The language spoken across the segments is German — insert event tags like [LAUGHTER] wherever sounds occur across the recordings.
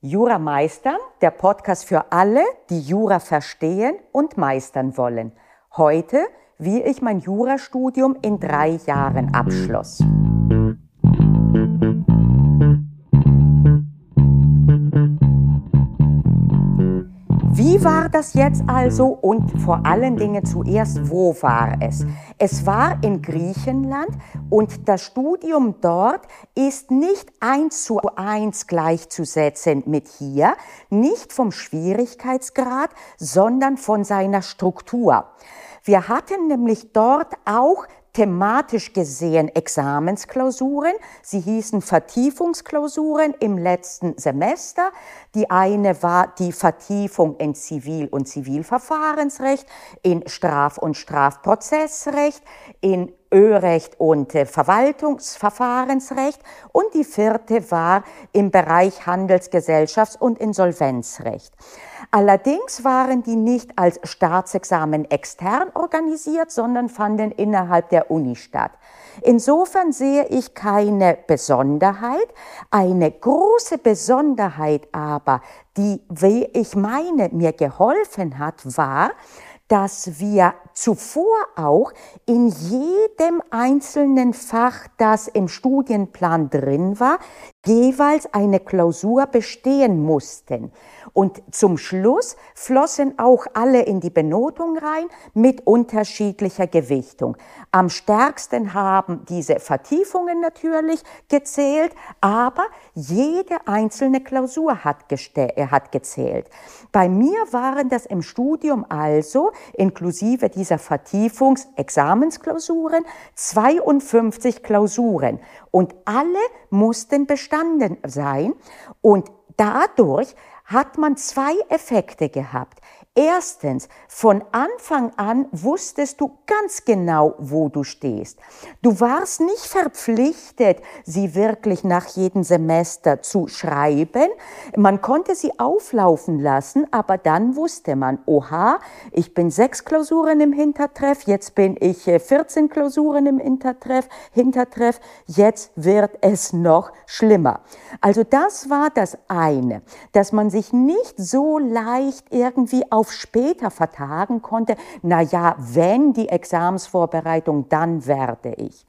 Jura meistern, der Podcast für alle, die Jura verstehen und meistern wollen. Heute, wie ich mein Jurastudium in drei Jahren abschloss. Wie war das jetzt also und vor allen Dingen zuerst, wo war es? Es war in Griechenland und das Studium dort ist nicht eins zu eins gleichzusetzen mit hier, nicht vom Schwierigkeitsgrad, sondern von seiner Struktur. Wir hatten nämlich dort auch thematisch gesehen Examensklausuren. Sie hießen Vertiefungsklausuren im letzten Semester. Die eine war die Vertiefung in Zivil- und Zivilverfahrensrecht, in Straf- und Strafprozessrecht, in Örecht und äh, Verwaltungsverfahrensrecht und die vierte war im Bereich Handelsgesellschafts- und Insolvenzrecht. Allerdings waren die nicht als Staatsexamen extern organisiert, sondern fanden innerhalb der Uni statt. Insofern sehe ich keine Besonderheit. Eine große Besonderheit aber, die, wie ich meine, mir geholfen hat, war, dass wir zuvor auch in jedem einzelnen Fach, das im Studienplan drin war, jeweils eine Klausur bestehen mussten. Und zum Schluss flossen auch alle in die Benotung rein mit unterschiedlicher Gewichtung. Am stärksten haben diese Vertiefungen natürlich gezählt, aber jede einzelne Klausur hat, äh, hat gezählt. Bei mir waren das im Studium also, inklusive dieser Vertiefungsexamensklausuren, 52 Klausuren. Und alle mussten bestanden sein. Und dadurch hat man zwei Effekte gehabt. Erstens, von Anfang an wusstest du ganz genau, wo du stehst. Du warst nicht verpflichtet, sie wirklich nach jedem Semester zu schreiben. Man konnte sie auflaufen lassen, aber dann wusste man, oha, ich bin sechs Klausuren im Hintertreff, jetzt bin ich 14 äh, Klausuren im Hintertreff, Hintertreff, jetzt wird es noch schlimmer. Also das war das eine, dass man sich nicht so leicht irgendwie auf später vertagen konnte, na ja, wenn die Examsvorbereitung, dann werde ich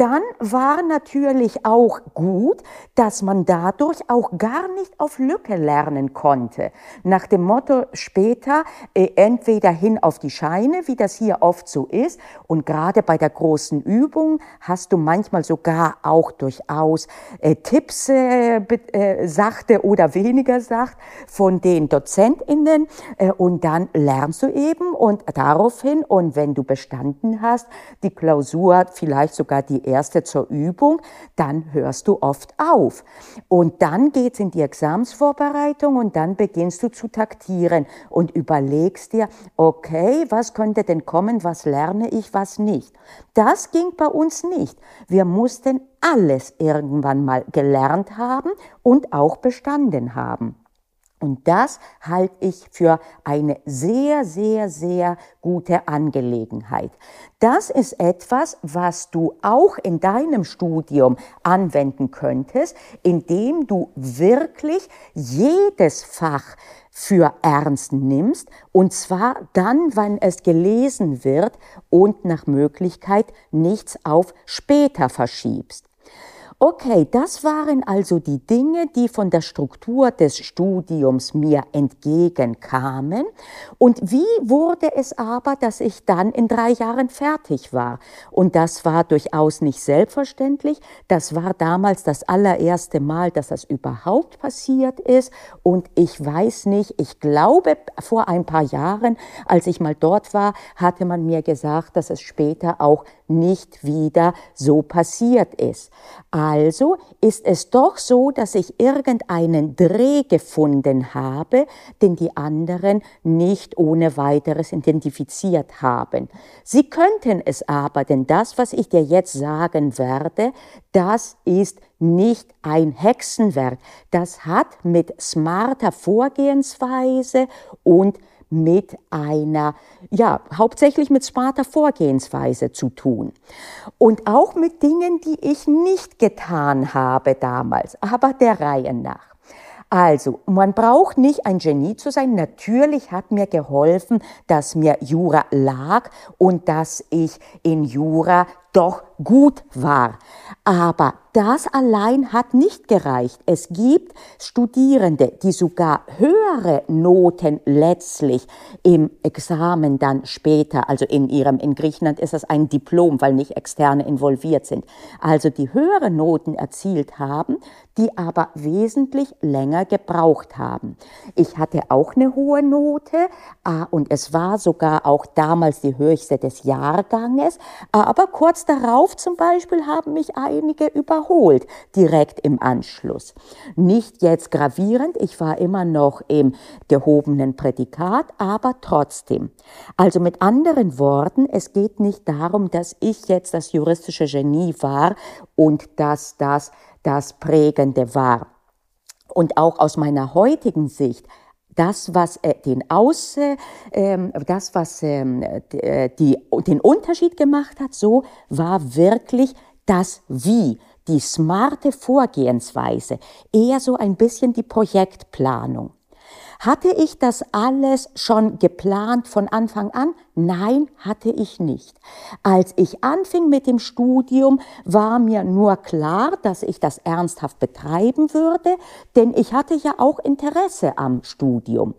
dann war natürlich auch gut, dass man dadurch auch gar nicht auf Lücke lernen konnte. Nach dem Motto später äh, entweder hin auf die Scheine, wie das hier oft so ist, und gerade bei der großen Übung hast du manchmal sogar auch durchaus äh, Tipps, äh, äh, sachte oder weniger sacht, von den DozentInnen äh, und dann lernst du eben und daraufhin und wenn du bestanden hast, die Klausur, vielleicht sogar die erste zur Übung, dann hörst du oft auf. Und dann geht's in die Examsvorbereitung und dann beginnst du zu taktieren und überlegst dir, okay, was könnte denn kommen, was lerne ich, was nicht. Das ging bei uns nicht. Wir mussten alles irgendwann mal gelernt haben und auch bestanden haben. Und das halte ich für eine sehr, sehr, sehr gute Angelegenheit. Das ist etwas, was du auch in deinem Studium anwenden könntest, indem du wirklich jedes Fach für ernst nimmst, und zwar dann, wenn es gelesen wird und nach Möglichkeit nichts auf später verschiebst. Okay, das waren also die Dinge, die von der Struktur des Studiums mir entgegenkamen. Und wie wurde es aber, dass ich dann in drei Jahren fertig war? Und das war durchaus nicht selbstverständlich. Das war damals das allererste Mal, dass das überhaupt passiert ist. Und ich weiß nicht, ich glaube, vor ein paar Jahren, als ich mal dort war, hatte man mir gesagt, dass es später auch nicht wieder so passiert ist. Also ist es doch so, dass ich irgendeinen Dreh gefunden habe, den die anderen nicht ohne weiteres identifiziert haben. Sie könnten es aber, denn das, was ich dir jetzt sagen werde, das ist nicht ein Hexenwerk. Das hat mit smarter Vorgehensweise und mit einer, ja, hauptsächlich mit smarter Vorgehensweise zu tun. Und auch mit Dingen, die ich nicht getan habe damals, aber der Reihe nach. Also, man braucht nicht ein Genie zu sein. Natürlich hat mir geholfen, dass mir Jura lag und dass ich in Jura doch gut war. Aber das allein hat nicht gereicht. Es gibt Studierende, die sogar höhere Noten letztlich im Examen dann später, also in ihrem, in Griechenland ist das ein Diplom, weil nicht Externe involviert sind, also die höhere Noten erzielt haben, die aber wesentlich länger gebraucht haben. Ich hatte auch eine hohe Note ah, und es war sogar auch damals die höchste des Jahrganges, aber kurz darauf zum Beispiel haben mich einige überholt, direkt im Anschluss. Nicht jetzt gravierend, ich war immer noch im gehobenen Prädikat, aber trotzdem. Also mit anderen Worten, es geht nicht darum, dass ich jetzt das juristische Genie war und dass das das Prägende war. Und auch aus meiner heutigen Sicht das, was äh, den Aus, äh, das, was ähm, äh, die, den Unterschied gemacht hat, so war wirklich das Wie, die smarte Vorgehensweise, eher so ein bisschen die Projektplanung. Hatte ich das alles schon geplant von Anfang an? Nein, hatte ich nicht. Als ich anfing mit dem Studium, war mir nur klar, dass ich das ernsthaft betreiben würde, denn ich hatte ja auch Interesse am Studium.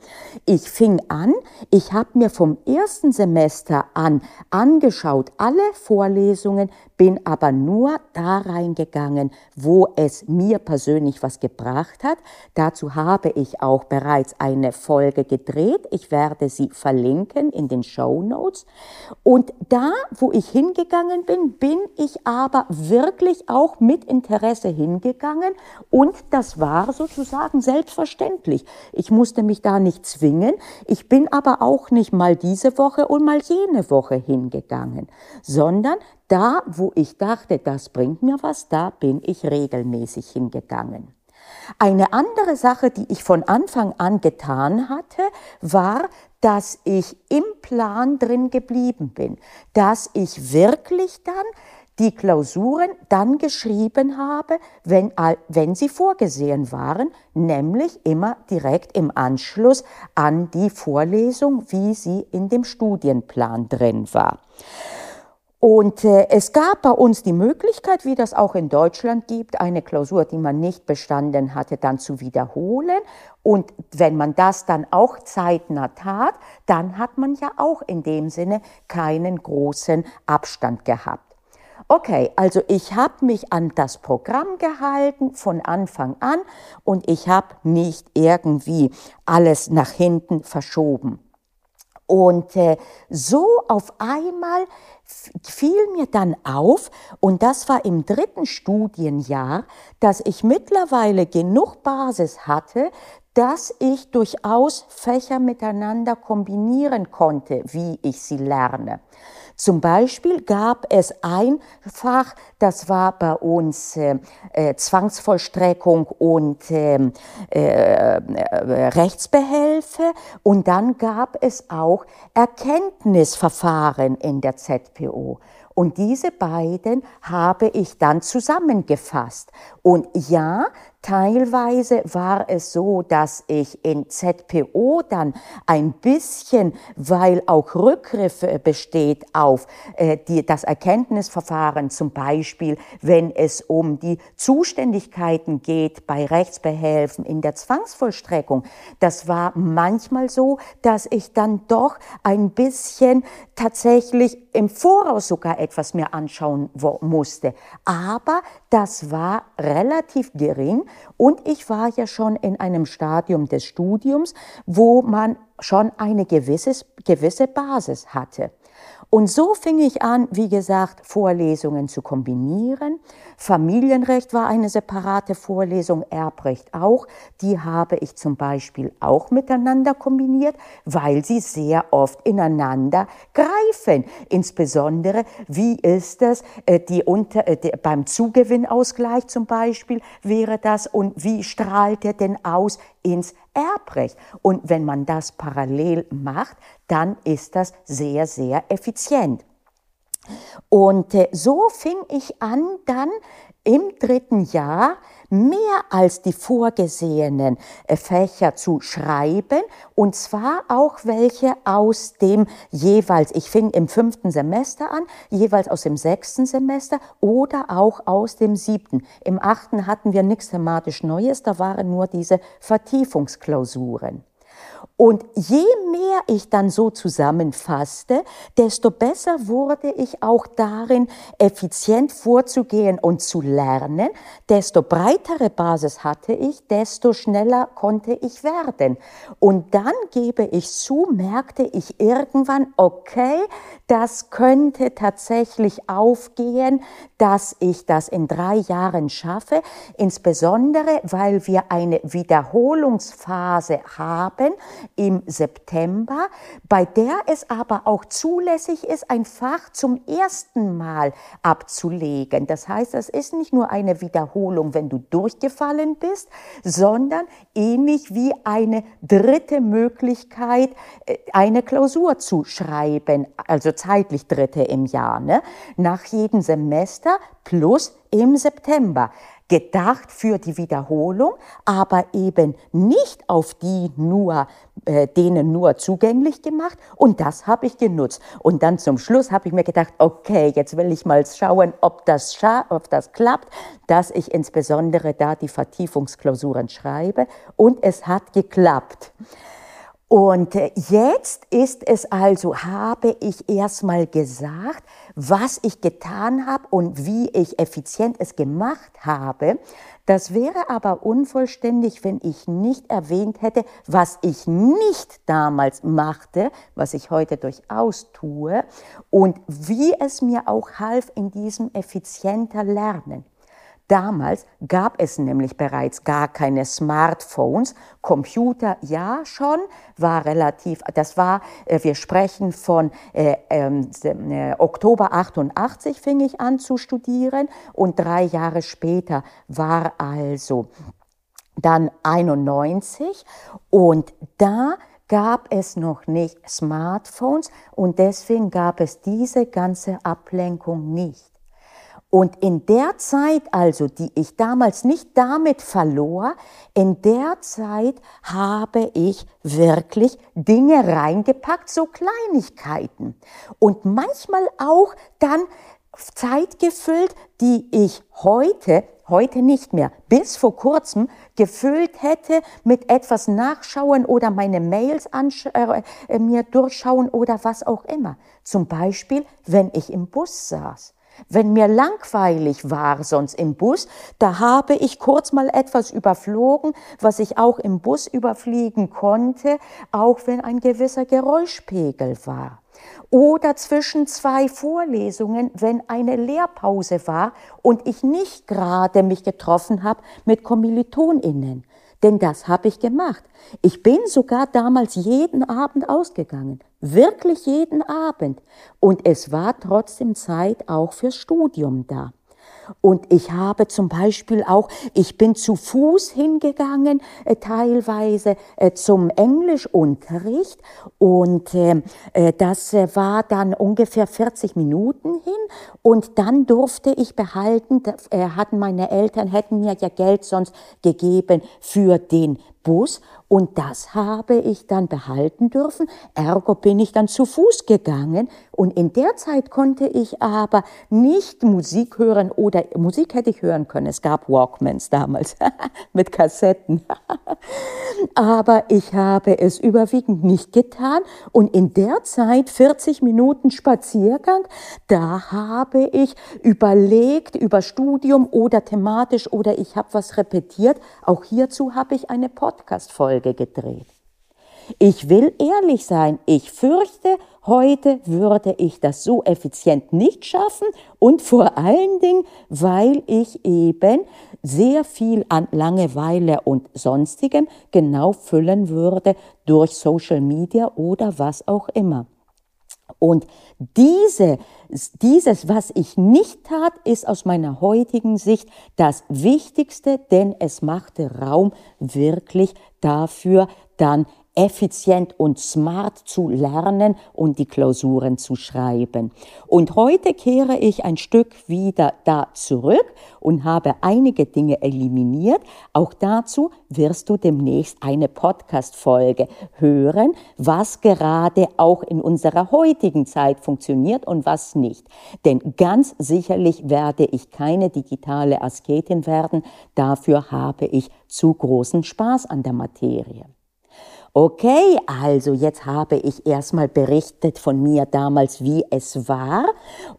Ich fing an, ich habe mir vom ersten Semester an angeschaut alle Vorlesungen, bin aber nur da reingegangen, wo es mir persönlich was gebracht hat. Dazu habe ich auch bereits eine Folge gedreht. Ich werde sie verlinken in den Show Notes. Und da, wo ich hingegangen bin, bin ich aber wirklich auch mit Interesse hingegangen und das war sozusagen selbstverständlich. Ich musste mich da nicht zwingen. Ich bin aber auch nicht mal diese Woche und mal jene Woche hingegangen, sondern da, wo ich dachte, das bringt mir was, da bin ich regelmäßig hingegangen. Eine andere Sache, die ich von Anfang an getan hatte, war, dass ich im Plan drin geblieben bin, dass ich wirklich dann die Klausuren dann geschrieben habe, wenn, wenn sie vorgesehen waren, nämlich immer direkt im Anschluss an die Vorlesung, wie sie in dem Studienplan drin war. Und äh, es gab bei uns die Möglichkeit, wie das auch in Deutschland gibt, eine Klausur, die man nicht bestanden hatte, dann zu wiederholen. Und wenn man das dann auch zeitnah tat, dann hat man ja auch in dem Sinne keinen großen Abstand gehabt. Okay, also ich habe mich an das Programm gehalten von Anfang an und ich habe nicht irgendwie alles nach hinten verschoben. Und äh, so auf einmal fiel mir dann auf, und das war im dritten Studienjahr, dass ich mittlerweile genug Basis hatte, dass ich durchaus Fächer miteinander kombinieren konnte, wie ich sie lerne. Zum Beispiel gab es ein Fach, das war bei uns äh, äh, Zwangsvollstreckung und ähm, äh, äh, Rechtsbehelfe und dann gab es auch Erkenntnisverfahren in der ZPO. Und diese beiden habe ich dann zusammengefasst. Und ja, Teilweise war es so, dass ich in ZPO dann ein bisschen, weil auch Rückgriff besteht auf äh, die, das Erkenntnisverfahren, zum Beispiel wenn es um die Zuständigkeiten geht bei Rechtsbehelfen in der Zwangsvollstreckung, das war manchmal so, dass ich dann doch ein bisschen tatsächlich im Voraus sogar etwas mir anschauen musste. Aber das war relativ gering und ich war ja schon in einem Stadium des Studiums, wo man schon eine gewisse, gewisse Basis hatte. Und so fing ich an, wie gesagt, Vorlesungen zu kombinieren. Familienrecht war eine separate Vorlesung, Erbrecht auch. Die habe ich zum Beispiel auch miteinander kombiniert, weil sie sehr oft ineinander greifen. Insbesondere, wie ist es äh, die unter, äh, die, beim Zugewinnausgleich zum Beispiel wäre das und wie strahlt er denn aus ins Erbrecht. Und wenn man das parallel macht, dann ist das sehr, sehr effizient. Und äh, so fing ich an, dann im dritten Jahr mehr als die vorgesehenen äh, Fächer zu schreiben und zwar auch welche aus dem jeweils, ich fing im fünften Semester an, jeweils aus dem sechsten Semester oder auch aus dem siebten. Im achten hatten wir nichts thematisch Neues, da waren nur diese Vertiefungsklausuren. Und je mehr ich dann so zusammenfasste, desto besser wurde ich auch darin, effizient vorzugehen und zu lernen. Desto breitere Basis hatte ich, desto schneller konnte ich werden. Und dann gebe ich zu, merkte ich irgendwann, okay, das könnte tatsächlich aufgehen, dass ich das in drei Jahren schaffe, insbesondere weil wir eine Wiederholungsphase haben, im September, bei der es aber auch zulässig ist, ein Fach zum ersten Mal abzulegen. Das heißt, es ist nicht nur eine Wiederholung, wenn du durchgefallen bist, sondern ähnlich wie eine dritte Möglichkeit, äh, eine Klausur zu schreiben, also zeitlich dritte im Jahr, ne? nach jedem Semester plus im September gedacht für die Wiederholung, aber eben nicht auf die nur, äh, denen nur zugänglich gemacht. Und das habe ich genutzt. Und dann zum Schluss habe ich mir gedacht, okay, jetzt will ich mal schauen, ob das, ob das klappt, dass ich insbesondere da die Vertiefungsklausuren schreibe. Und es hat geklappt. Und äh, jetzt ist es also, habe ich erstmal gesagt, was ich getan habe und wie ich effizient es gemacht habe. Das wäre aber unvollständig, wenn ich nicht erwähnt hätte, was ich nicht damals machte, was ich heute durchaus tue und wie es mir auch half in diesem effizienter Lernen. Damals gab es nämlich bereits gar keine Smartphones. Computer ja schon, war relativ, das war, äh, wir sprechen von äh, äh, Oktober 88 fing ich an zu studieren und drei Jahre später war also dann 91 und da gab es noch nicht Smartphones und deswegen gab es diese ganze Ablenkung nicht. Und in der Zeit also, die ich damals nicht damit verlor, in der Zeit habe ich wirklich Dinge reingepackt, so Kleinigkeiten. Und manchmal auch dann Zeit gefüllt, die ich heute, heute nicht mehr, bis vor kurzem gefüllt hätte mit etwas Nachschauen oder meine Mails äh, äh, mir durchschauen oder was auch immer. Zum Beispiel, wenn ich im Bus saß. Wenn mir langweilig war sonst im Bus, da habe ich kurz mal etwas überflogen, was ich auch im Bus überfliegen konnte, auch wenn ein gewisser Geräuschpegel war. Oder zwischen zwei Vorlesungen, wenn eine Lehrpause war und ich nicht gerade mich getroffen habe mit Kommilitoninnen. Denn das habe ich gemacht. Ich bin sogar damals jeden Abend ausgegangen. Wirklich jeden Abend. Und es war trotzdem Zeit auch fürs Studium da. Und ich habe zum Beispiel auch, ich bin zu Fuß hingegangen, äh, teilweise äh, zum Englischunterricht. Und ähm, äh, das äh, war dann ungefähr 40 Minuten hin. Und dann durfte ich behalten, äh, hatten meine Eltern, hätten mir ja Geld sonst gegeben für den Bus und das habe ich dann behalten dürfen. Ergo bin ich dann zu Fuß gegangen und in der Zeit konnte ich aber nicht Musik hören oder Musik hätte ich hören können. Es gab Walkmans damals [LAUGHS] mit Kassetten. [LAUGHS] aber ich habe es überwiegend nicht getan und in der Zeit 40 Minuten Spaziergang, da habe ich überlegt über Studium oder thematisch oder ich habe was repetiert. Auch hierzu habe ich eine Podcast Podcast-Folge gedreht. Ich will ehrlich sein, ich fürchte, heute würde ich das so effizient nicht schaffen und vor allen Dingen, weil ich eben sehr viel an Langeweile und sonstigem genau füllen würde durch Social Media oder was auch immer. Und diese, dieses, was ich nicht tat, ist aus meiner heutigen Sicht das Wichtigste, denn es machte Raum wirklich dafür, dann effizient und smart zu lernen und die Klausuren zu schreiben. Und heute kehre ich ein Stück wieder da zurück und habe einige Dinge eliminiert. Auch dazu wirst du demnächst eine Podcast-Folge hören, was gerade auch in unserer heutigen Zeit funktioniert und was nicht. Denn ganz sicherlich werde ich keine digitale Asketin werden. Dafür habe ich zu großen Spaß an der Materie. Okay, also jetzt habe ich erstmal berichtet von mir damals, wie es war.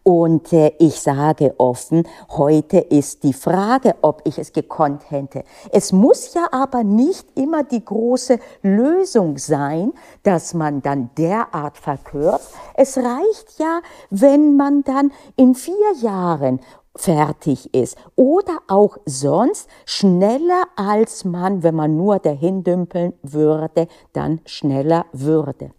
Und äh, ich sage offen, heute ist die Frage, ob ich es gekonnt hätte. Es muss ja aber nicht immer die große Lösung sein, dass man dann derart verkürzt. Es reicht ja, wenn man dann in vier Jahren fertig ist oder auch sonst schneller als man, wenn man nur dahin dümpeln würde, dann schneller würde.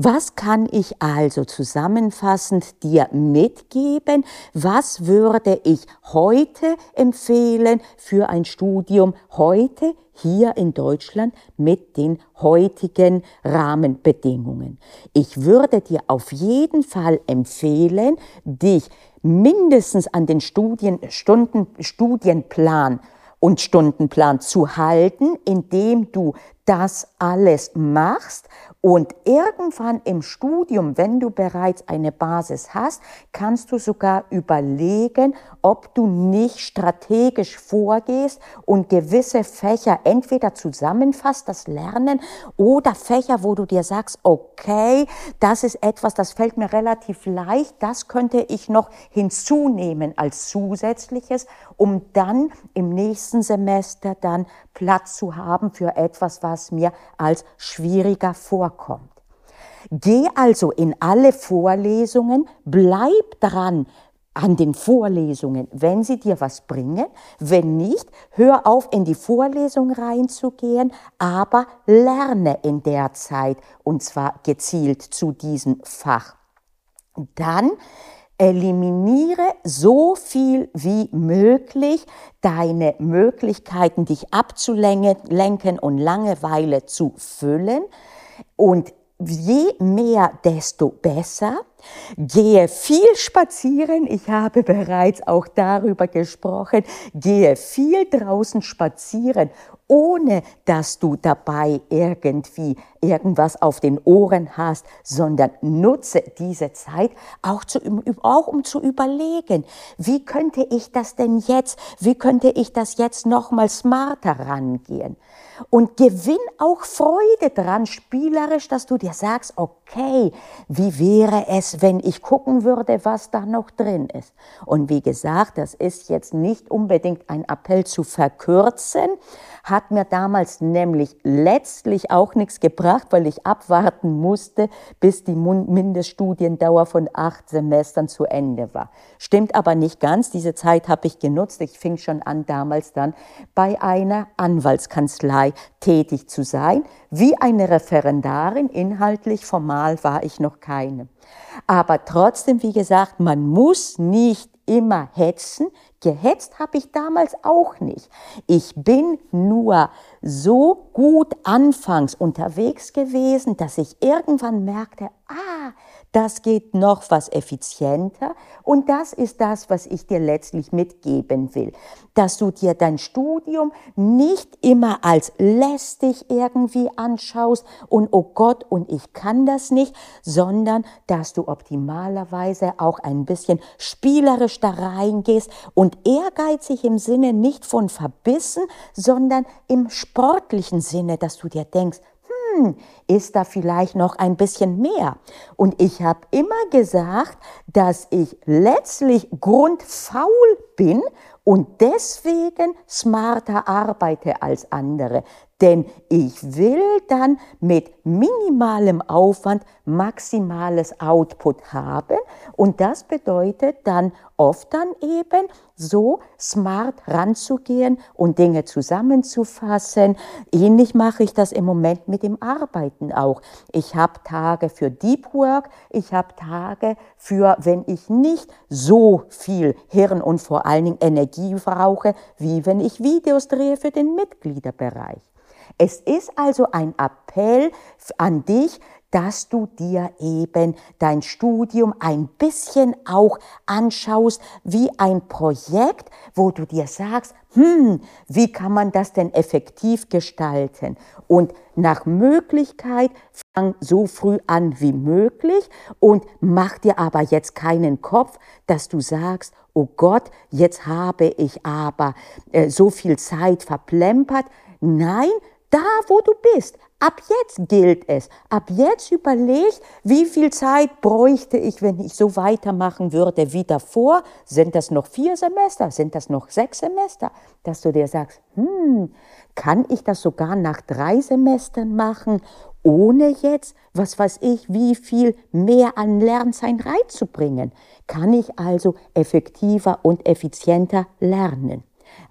Was kann ich also zusammenfassend dir mitgeben? Was würde ich heute empfehlen für ein Studium heute hier in Deutschland mit den heutigen Rahmenbedingungen? Ich würde dir auf jeden Fall empfehlen, dich mindestens an den Studien, Stunden, Studienplan und Stundenplan zu halten, indem du das alles machst und irgendwann im Studium, wenn du bereits eine Basis hast, kannst du sogar überlegen, ob du nicht strategisch vorgehst und gewisse Fächer entweder zusammenfasst, das Lernen, oder Fächer, wo du dir sagst, okay, das ist etwas, das fällt mir relativ leicht, das könnte ich noch hinzunehmen als zusätzliches, um dann im nächsten Semester dann Platz zu haben für etwas, was mir als schwieriger vorkommt. Geh also in alle Vorlesungen, bleib dran an den Vorlesungen, wenn sie dir was bringen. Wenn nicht, hör auf, in die Vorlesung reinzugehen, aber lerne in der Zeit und zwar gezielt zu diesem Fach. Dann Eliminiere so viel wie möglich deine Möglichkeiten, dich abzulenken und Langeweile zu füllen. Und je mehr, desto besser. Gehe viel spazieren. Ich habe bereits auch darüber gesprochen. Gehe viel draußen spazieren ohne dass du dabei irgendwie irgendwas auf den Ohren hast, sondern nutze diese Zeit auch, zu, auch um zu überlegen, wie könnte ich das denn jetzt, wie könnte ich das jetzt nochmal smarter rangehen? Und gewinn auch Freude dran, spielerisch, dass du dir sagst, okay, wie wäre es, wenn ich gucken würde, was da noch drin ist? Und wie gesagt, das ist jetzt nicht unbedingt ein Appell zu verkürzen, hat mir damals nämlich letztlich auch nichts gebracht, weil ich abwarten musste, bis die Mindeststudiendauer von acht Semestern zu Ende war. Stimmt aber nicht ganz. Diese Zeit habe ich genutzt. Ich fing schon an, damals dann bei einer Anwaltskanzlei tätig zu sein. Wie eine Referendarin, inhaltlich, formal war ich noch keine. Aber trotzdem, wie gesagt, man muss nicht immer hetzen. Gehetzt habe ich damals auch nicht. Ich bin nur so gut anfangs unterwegs gewesen, dass ich irgendwann merkte, ah, das geht noch was effizienter und das ist das, was ich dir letztlich mitgeben will, dass du dir dein Studium nicht immer als lästig irgendwie anschaust und oh Gott und ich kann das nicht, sondern dass du optimalerweise auch ein bisschen spielerisch da reingehst und ehrgeizig im Sinne nicht von verbissen, sondern im sportlichen Sinne, dass du dir denkst, hm, ist da vielleicht noch ein bisschen mehr? Und ich habe immer gesagt, dass ich letztlich grundfaul bin und deswegen smarter arbeite als andere. Denn ich will dann mit minimalem Aufwand maximales Output haben und das bedeutet dann oft dann eben so smart ranzugehen und Dinge zusammenzufassen. Ähnlich mache ich das im Moment mit dem Arbeiten auch. Ich habe Tage für Deep Work, ich habe Tage für, wenn ich nicht so viel Hirn und vor allen Dingen Energie brauche, wie wenn ich Videos drehe für den Mitgliederbereich. Es ist also ein Appell an dich, dass du dir eben dein Studium ein bisschen auch anschaust wie ein Projekt, wo du dir sagst, hm, wie kann man das denn effektiv gestalten? Und nach Möglichkeit fang so früh an wie möglich und mach dir aber jetzt keinen Kopf, dass du sagst, oh Gott, jetzt habe ich aber äh, so viel Zeit verplempert. Nein, da wo du bist, Ab jetzt gilt es. Ab jetzt überleg, wie viel Zeit bräuchte ich, wenn ich so weitermachen würde wie davor. Sind das noch vier Semester? Sind das noch sechs Semester? Dass du dir sagst, hm, kann ich das sogar nach drei Semestern machen, ohne jetzt, was weiß ich, wie viel mehr an Lernzeit reinzubringen? Kann ich also effektiver und effizienter lernen?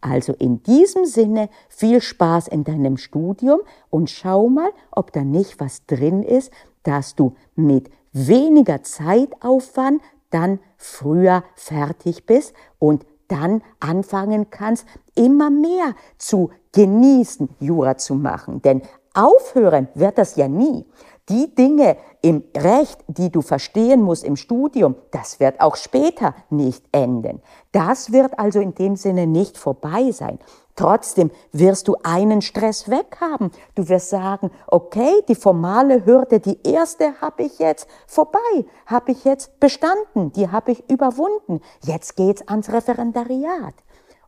Also in diesem Sinne viel Spaß in deinem Studium und schau mal, ob da nicht was drin ist, dass du mit weniger Zeitaufwand dann früher fertig bist und dann anfangen kannst, immer mehr zu genießen, Jura zu machen. Denn aufhören wird das ja nie. Die Dinge im Recht, die du verstehen musst im Studium, das wird auch später nicht enden. Das wird also in dem Sinne nicht vorbei sein. Trotzdem wirst du einen Stress weg haben. Du wirst sagen, okay, die formale Hürde, die erste habe ich jetzt vorbei, habe ich jetzt bestanden, die habe ich überwunden. Jetzt geht's ans Referendariat.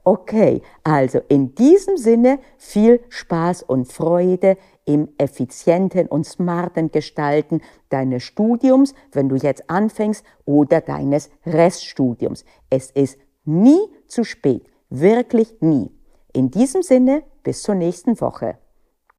Okay, also in diesem Sinne viel Spaß und Freude im effizienten und smarten Gestalten deines Studiums, wenn du jetzt anfängst, oder deines Reststudiums. Es ist nie zu spät, wirklich nie. In diesem Sinne, bis zur nächsten Woche.